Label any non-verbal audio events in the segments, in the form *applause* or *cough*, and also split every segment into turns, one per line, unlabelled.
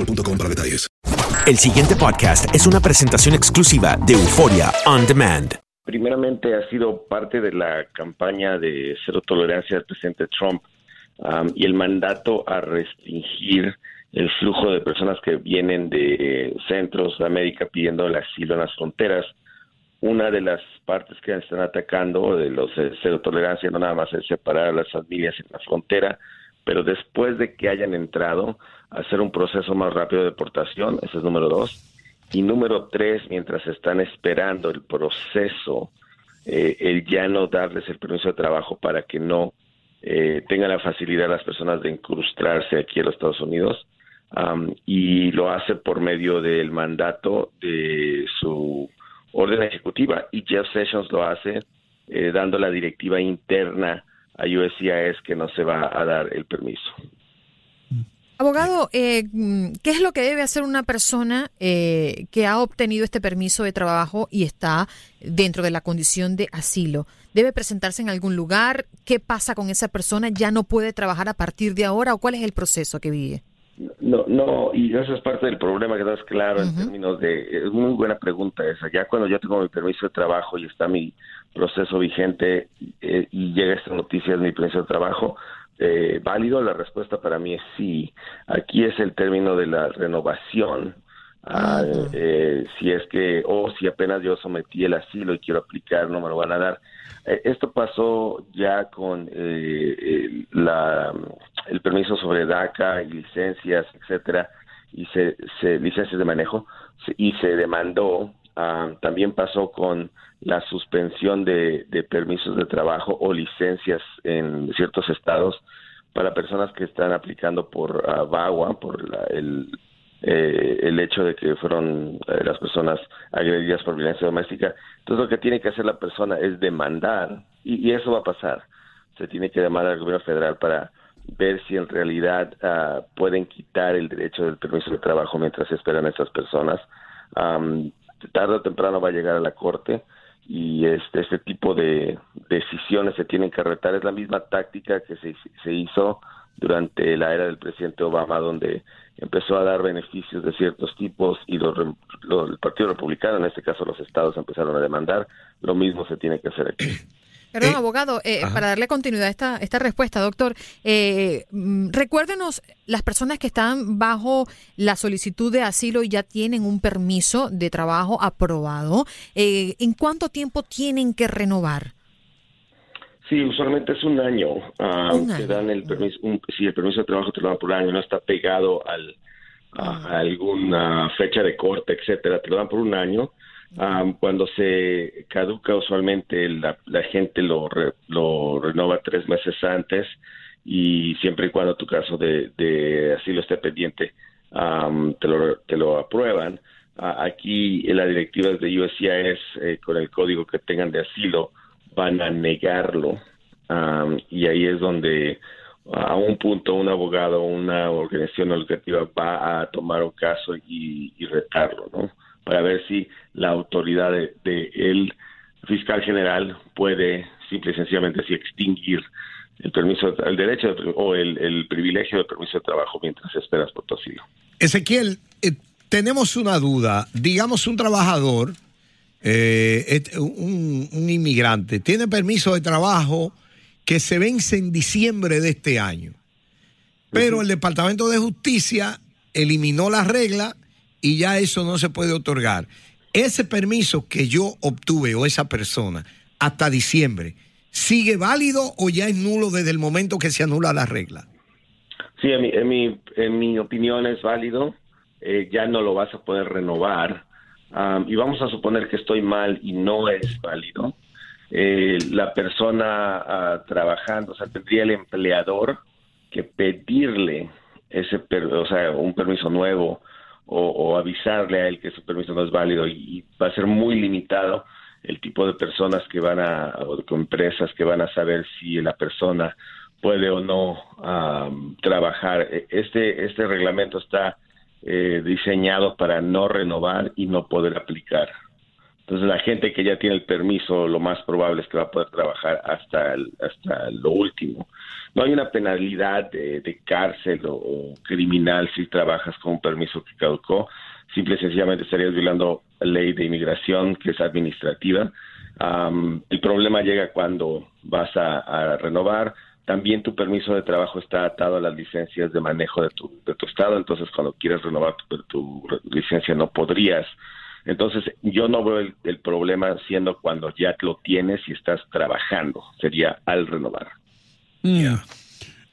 boostmobile.com para detalles.
El siguiente podcast es una presentación exclusiva de Euforia On Demand.
primeramente ha sido parte de la campaña de cero tolerancia del presidente Trump um, y el mandato a restringir el flujo de personas que vienen de centros de América pidiendo el asilo en las fronteras. Una de las partes que están atacando de los de cero tolerancia no nada más es separar a las familias en la frontera, pero después de que hayan entrado, hacer un proceso más rápido de deportación, ese es número dos. Y número tres, mientras están esperando el proceso, eh, el ya no darles el permiso de trabajo para que no eh, tengan la facilidad las personas de incrustarse aquí en los Estados Unidos. Am, y lo hace por medio del mandato de su orden ejecutiva. Y Jeff Sessions lo hace eh, dando la directiva interna a USCIS que no se va a dar el permiso.
Abogado, eh, mm, ¿qué es lo que debe hacer una persona eh, que ha obtenido este permiso de trabajo y está dentro de la condición de asilo? ¿Debe presentarse en algún lugar? ¿Qué pasa con esa persona? ¿Ya no puede trabajar a partir de ahora? ¿O cuál es el proceso que vive?
No, no, y eso es parte del problema que es claro en términos de, es muy buena pregunta esa, ya cuando yo tengo mi permiso de trabajo y está mi proceso vigente eh, y llega esta noticia de mi permiso de trabajo, eh, válido, la respuesta para mí es sí. Aquí es el término de la renovación. Ah, eh, si es que, o si apenas yo sometí el asilo y quiero aplicar, no me lo van a dar. Eh, esto pasó ya con eh, el, la, el permiso sobre DACA y licencias, etcétera, y se, se licencias de manejo, y se demandó. ah, también pasó con la suspensión de, permisos de trabajo o licencias en ciertos estados para personas que están aplicando por VAWA, por la- el, eh, el hecho de que fueron eh, las personas agredidas por violencia doméstica. Entonces lo que tiene que hacer la persona es demandar, y, eso va a pasar. Se tiene que demandar al gobierno federal para ver si en realidad ah, pueden quitar el derecho del permiso de trabajo mientras esperan a esas personas. Am, tarde o temprano va a llegar a la corte y este, este tipo de decisiones se tienen que retar. Es la misma táctica que se, se hizo durante la era del presidente Obama, donde empezó a dar beneficios de ciertos tipos y los el Partido Republicano, en este caso los estados, empezaron a demandar. Lo mismo se tiene que hacer aquí.
Perdón, abogado, eh, para darle continuidad a esta, esta respuesta, doctor, eh, mm, recuérdenos las personas que están bajo la solicitud de asilo y ya tienen un permiso de trabajo aprobado, eh, ¿en cuánto tiempo tienen que renovar?
Sí, usualmente es un año. ah,
Un
te
año.
dan el permiso, un, sí, el permiso de trabajo te lo dan por un año, no está pegado al, a, a alguna fecha de corte, etcétera, te lo dan por un año. Ah, cuando se caduca, usualmente la, la gente lo, re- lo renova tres meses antes y siempre y cuando tu caso de, asilo esté pendiente, te, lo, te lo aprueban. Aquí en la directiva de USCIS, eh, con el código que tengan de asilo, van a negarlo. Am, y ahí es donde a un punto un abogado o una organización educativa va a tomar un caso y retarlo, ¿no? Para ver si la autoridad de, de el fiscal general puede simple y sencillamente así extinguir el permiso, el derecho de- o el, el privilegio del permiso de trabajo mientras esperas por tu asilo.
Ezequiel, eh, tenemos una duda. Digamos un trabajador, eh, un inmigrante, tiene permiso de trabajo que se vence en diciembre de este año. Pero el Departamento de Justicia eliminó la regla y ya eso no se puede otorgar. Ese permiso que yo obtuve o esa persona hasta diciembre, ¿sigue válido o ya es nulo desde el momento que se anula la regla?
Sí, en mi, en mi, en mi opinión es válido. Eh, ya no lo vas a poder renovar. Am, y vamos a suponer que estoy mal y no es válido. Eh, la persona ah, trabajando, o sea, tendría el empleador que pedirle ese, per- o sea, un permiso nuevo o, avisarle a él que ese permiso no es válido y, va a ser muy limitado el tipo de personas que van a, o de empresas que van a saber si la persona puede o no trabajar. E- Este, este reglamento está eh, diseñado para no renovar y no poder aplicar. Entonces la gente que ya tiene el permiso, lo más probable es que va a poder trabajar hasta, el- hasta lo último. No hay una penalidad de, cárcel o, criminal si trabajas con un permiso que caducó. Simple y sencillamente estarías violando la ley de inmigración que es administrativa. Am, el problema llega cuando vas a, a renovar. También tu permiso de trabajo está atado a las licencias de manejo de tu, de tu estado. Entonces, cuando quieres renovar tu, tu licencia, no podrías. Entonces, yo no veo el, el problema siendo cuando ya lo tienes y estás trabajando. Sería al renovar.
Mm.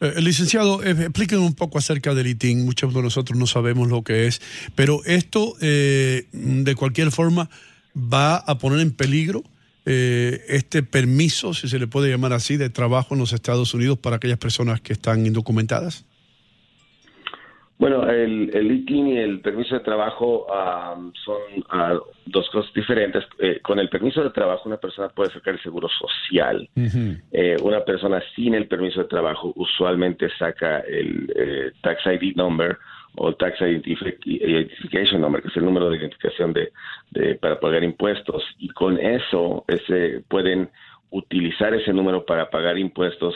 Eh, licenciado, eh, explíquenos un poco acerca del ITIN. Muchos de nosotros no sabemos lo que es, pero esto, eh, de cualquier forma, va a poner en peligro eh, este permiso, si se le puede llamar así, de trabajo en los Estados Unidos para aquellas personas que están indocumentadas.
Bueno, el, el ITIN y el permiso de trabajo am, son ah, dos cosas diferentes. Eh, con el permiso de trabajo una persona puede sacar el seguro social. Eh, una persona sin el permiso de trabajo usualmente saca el eh, Tax ID Number o Tax Identifi- Identification Number, que es el número de identificación de, de- para pagar impuestos. Y con eso ese, pueden utilizar ese número para pagar impuestos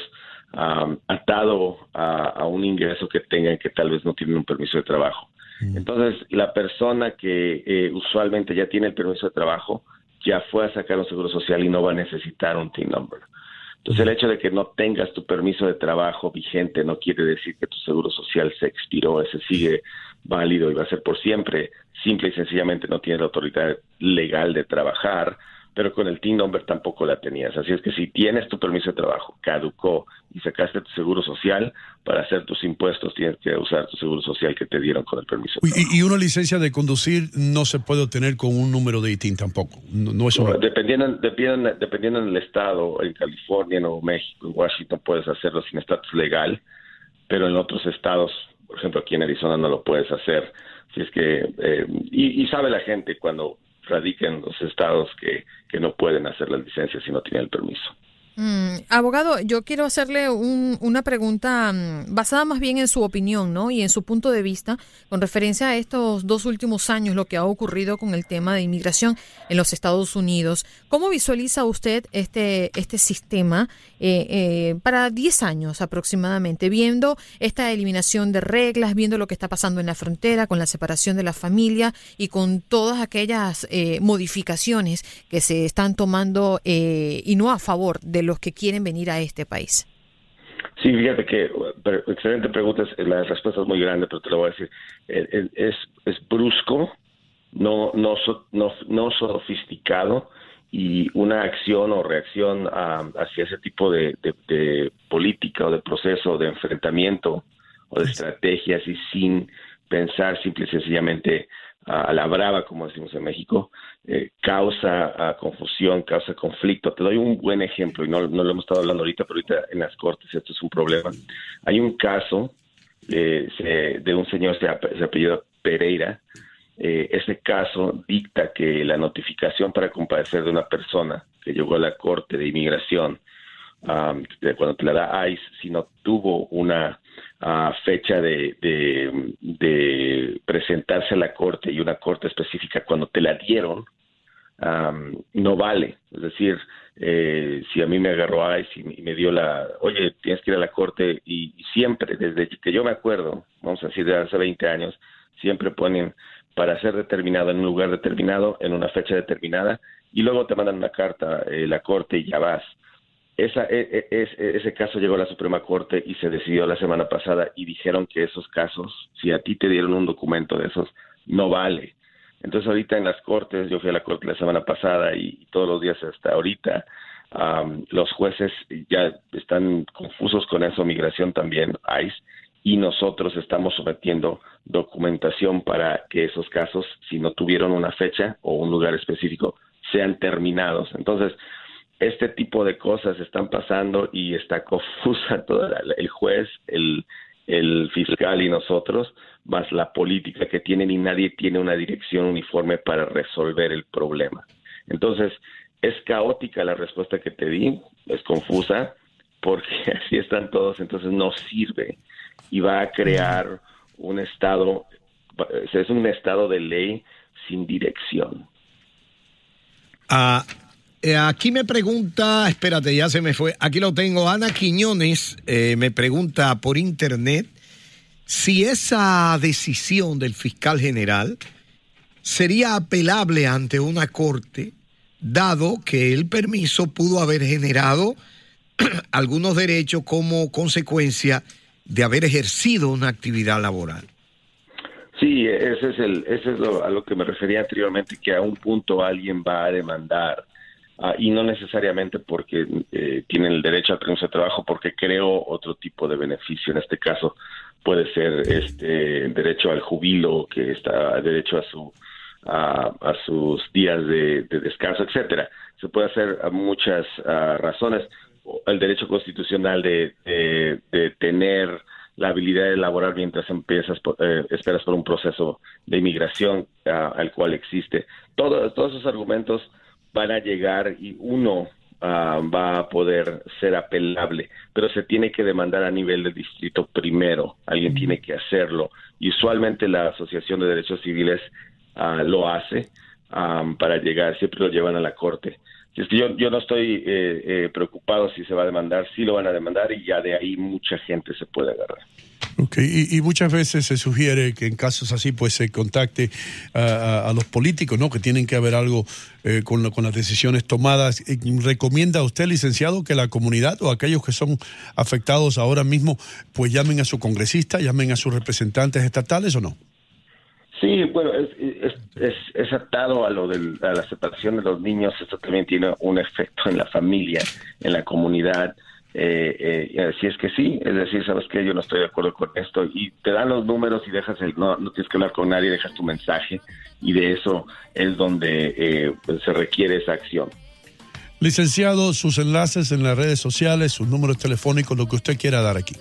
atado a, a un ingreso que tengan que tal vez no tienen un permiso de trabajo. Entonces, la persona que eh, usualmente ya tiene el permiso de trabajo ya fue a sacar un seguro social y no va a necesitar un TIN number. Entonces, el hecho de que no tengas tu permiso de trabajo vigente no quiere decir que tu seguro social se expiró, ese sigue válido y va a ser por siempre. Simple y sencillamente no tienes la autoridad legal de trabajar, pero con el TIN number tampoco la tenías. Así es que si tienes tu permiso de trabajo, caducó y sacaste tu seguro social, para hacer tus impuestos tienes que usar tu seguro social que te dieron con el permiso.
Uy, Y, y una licencia de conducir no se puede obtener con un número de ITIN tampoco. No, no es un-
dependiendo, dependiendo, dependiendo del estado, en California, en Nuevo México, en Washington puedes hacerlo sin estatus legal, pero en otros estados, por ejemplo aquí en Arizona no lo puedes hacer. Si es que, eh, y, y sabe la gente cuando radica en los estados que, que no pueden hacer las licencias si no tienen el permiso.
Mm, abogado, yo quiero hacerle un- una pregunta mm, basada más bien en su opinión, ¿no? Y en su punto de vista con referencia a estos dos últimos años, lo que ha ocurrido con el tema de inmigración en los Estados Unidos. ¿Cómo visualiza usted este, este sistema eh, eh, para 10 años aproximadamente, viendo esta eliminación de reglas, viendo lo que está pasando en la frontera con la separación de la familia y con todas aquellas eh, modificaciones que se están tomando eh, y no a favor de los que quieren venir a este país?
Sí, fíjate que excelente pregunta, la respuesta es muy grande, pero te lo voy a decir. Eh, eh, Es, es brusco, no, no, no, no sofisticado y una acción o reacción hacia ese tipo de, política o de proceso de enfrentamiento o de estrategias y sin pensar simple y sencillamente a la brava, como decimos en México, eh, causa confusión, causa conflicto. Te doy un buen ejemplo, y no, no, lo hemos estado hablando ahorita, pero ahorita en las cortes esto es un problema. Hay un caso eh, de un señor, se, se apellido Pereira, eh, ese caso dicta que la notificación para comparecer de una persona que llegó a la Corte de Inmigración, cuando te la da ICE, si no tuvo una ah, fecha de, de, presentarse a la Corte y una Corte específica cuando te la dieron, no vale. Es decir, eh, si a mí me agarró ICE y me dio la, oye, tienes que ir a la Corte y, y siempre, desde que yo me acuerdo, vamos a decir de hace 20 años, siempre ponen para ser determinado en un lugar determinado, en una fecha determinada, y luego te mandan una carta, eh, la Corte, y ya vas. Esa, e, e, ese caso llegó a la Suprema Corte y se decidió la semana pasada y dijeron que esos casos, si a ti te dieron un documento de esos, no vale. Entonces ahorita en las Cortes, yo fui a la Corte la semana pasada y, todos los días hasta ahorita, los jueces ya están confusos con eso, migración también, ICE, y nosotros estamos sometiendo documentación para que esos casos, si no tuvieron una fecha o un lugar específico, sean terminados. Entonces, este tipo de cosas están pasando y está confusa *laughs* toda el juez, el, el fiscal y nosotros, más la política que tienen y nadie tiene una dirección uniforme para resolver el problema. Entonces, es caótica la respuesta que te di, es confusa, porque *laughs* así están todos, entonces no sirve y va a crear un estado, es un estado de ley sin dirección.
Ah, eh, aquí me pregunta, espérate, ya se me fue, aquí lo tengo, Ana Quiñones eh, me pregunta por internet si esa decisión del fiscal general sería apelable ante una corte, dado que el permiso pudo haber generado *clears throat* algunos derechos como consecuencia de haber ejercido una actividad laboral.
Sí, ese es, el, ese es lo, a lo que me refería anteriormente, que a un punto alguien va a demandar, ah, y no necesariamente porque eh, tienen el derecho al permiso de trabajo, porque creo otro tipo de beneficio. En este caso puede ser este derecho al jubilo, que está derecho a su a, sus días de, descanso, etcétera. Se puede hacer a muchas ah, razones el derecho constitucional de, de, tener la habilidad de elaborar mientras empiezas eh, esperas por un proceso de inmigración ah, al cual existe. todos esos argumentos van a llegar y uno ah, va a poder ser apelable, pero se tiene que demandar a nivel del distrito primero, alguien tiene que hacerlo. Y usualmente la Asociación de Derechos Civiles ah, lo hace para llegar, siempre lo llevan a la corte es que yo, yo no estoy eh, eh, preocupado si se va a demandar, sí lo van a demandar y ya de ahí mucha gente se puede agarrar.
Ok, y, muchas veces se sugiere que en casos así pues se contacte a, los políticos, ¿no? Que tienen que haber algo eh, con, con las decisiones tomadas. ¿Recomienda usted, licenciado, que la comunidad o aquellos que son afectados ahora mismo pues llamen a su congresista, llamen a sus representantes estatales o no?
Sí, bueno, es, es, es, atado a lo de la separación de los niños. Esto también tiene un efecto en la familia, en la comunidad. Eh, eh, así es que sí, es decir, sabes que yo no estoy de acuerdo con esto y te dan los números y dejas el, no, no tienes que hablar con nadie, dejas tu mensaje y de eso es donde eh, pues, se requiere esa acción.
Licenciado, sus enlaces en las redes sociales, sus números telefónicos, lo que usted quiera dar aquí.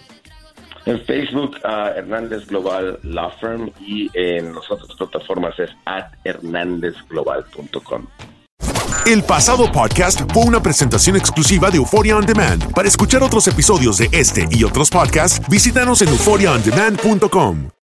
En Facebook, uh, Hernández Global Law Firm y en las otras plataformas es at hernandezglobal.com.
El pasado podcast fue una presentación exclusiva de Euphoria On Demand. Para escuchar otros episodios de este y otros podcasts, visítanos en euphoriaondemand.com.